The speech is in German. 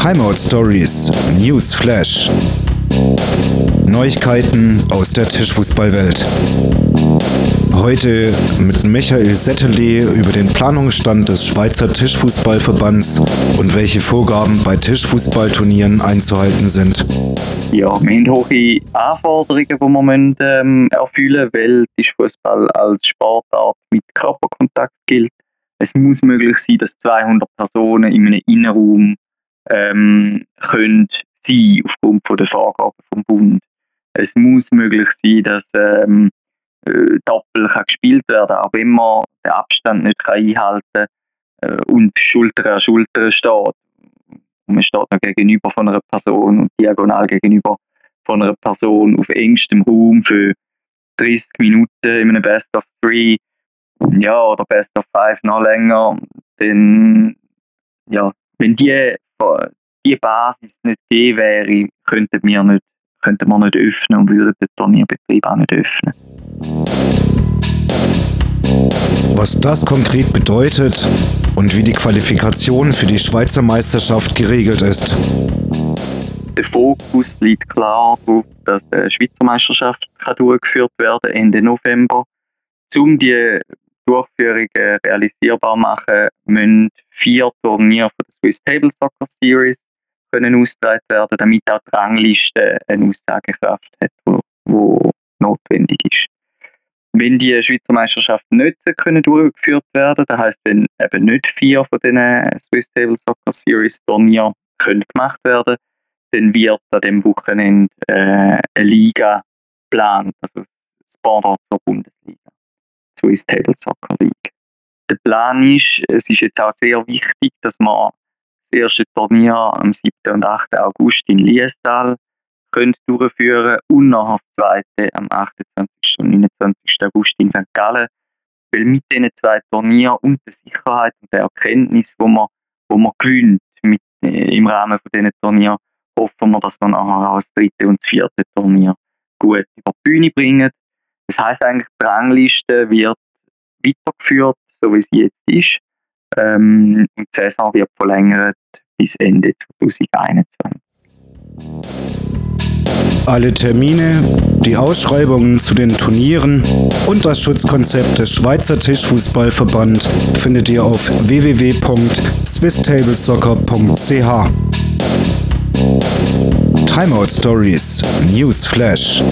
Timeout Stories, News Flash. Neuigkeiten aus der Tischfußballwelt. Heute mit Michael Settele über den Planungsstand des Schweizer Tischfußballverbands und welche Vorgaben bei Tischfußballturnieren einzuhalten sind. Ja, wir haben hohe Anforderungen, die wir ähm, erfüllen müssen, weil Tischfußball als Sportart mit Körperkontakt gilt. Es muss möglich sein, dass 200 Personen in einem Innenraum ähm, können sein aufgrund von der Vorgaben vom Bund. Es muss möglich sein, dass ähm, äh, Doppel kann gespielt werden, wenn man den Abstand nicht kann einhalten kann äh, und Schulter an Schulter steht. Und man steht noch gegenüber von einer Person und diagonal gegenüber von einer Person auf engstem Raum für 30 Minuten in einem Best of Three ja, oder Best of Five noch länger, dann, ja, wenn die, die Basis nicht gegeben wäre, könnten wir nicht, könnten wir nicht öffnen und würden den Turnierbetrieb auch nicht öffnen. Was das konkret bedeutet und wie die Qualifikation für die Schweizer Meisterschaft geregelt ist. Der Fokus liegt klar darauf, dass die Schweizer Meisterschaft durchgeführt werden kann Ende November. Um die Durchführung realisierbar machen, müssen vier Turniere von der Swiss Table Soccer Series können ausgetragen werden, damit auch die Rangliste eine Aussagekraft hat, wo notwendig ist. Wenn die Schweizer Meisterschaften nicht können durchgeführt werden, das heißt, wenn eben nicht vier von den Swiss Table Soccer Series Turnier gemacht werden, dann wird an dem Wochenende äh, eine Liga geplant, also das Pendant zur Bundesliga. Table Soccer League. Der Plan ist, es ist jetzt auch sehr wichtig, dass man das erste Turnier am 7. und 8. August in Liestal können durchführen und nachher das zweite am 28. und 29. August in St. Gallen. Weil mit diesen zwei Turnieren und der Sicherheit und der Erkenntnis, wo man, wo man gewinnt mit, äh, im Rahmen von diesen Turnieren, hoffen wir, dass wir nachher auch das dritte und das vierte Turnier gut über die Bühne bringen. Das heißt eigentlich, die Rangliste wird weitergeführt, so wie sie jetzt ist. Ähm, und die Saison wird verlängert bis Ende 2021. Alle Termine, die Ausschreibungen zu den Turnieren und das Schutzkonzept des Schweizer Tischfußballverband findet ihr auf www.swisstableSoccer.ch. Timeout Stories News Flash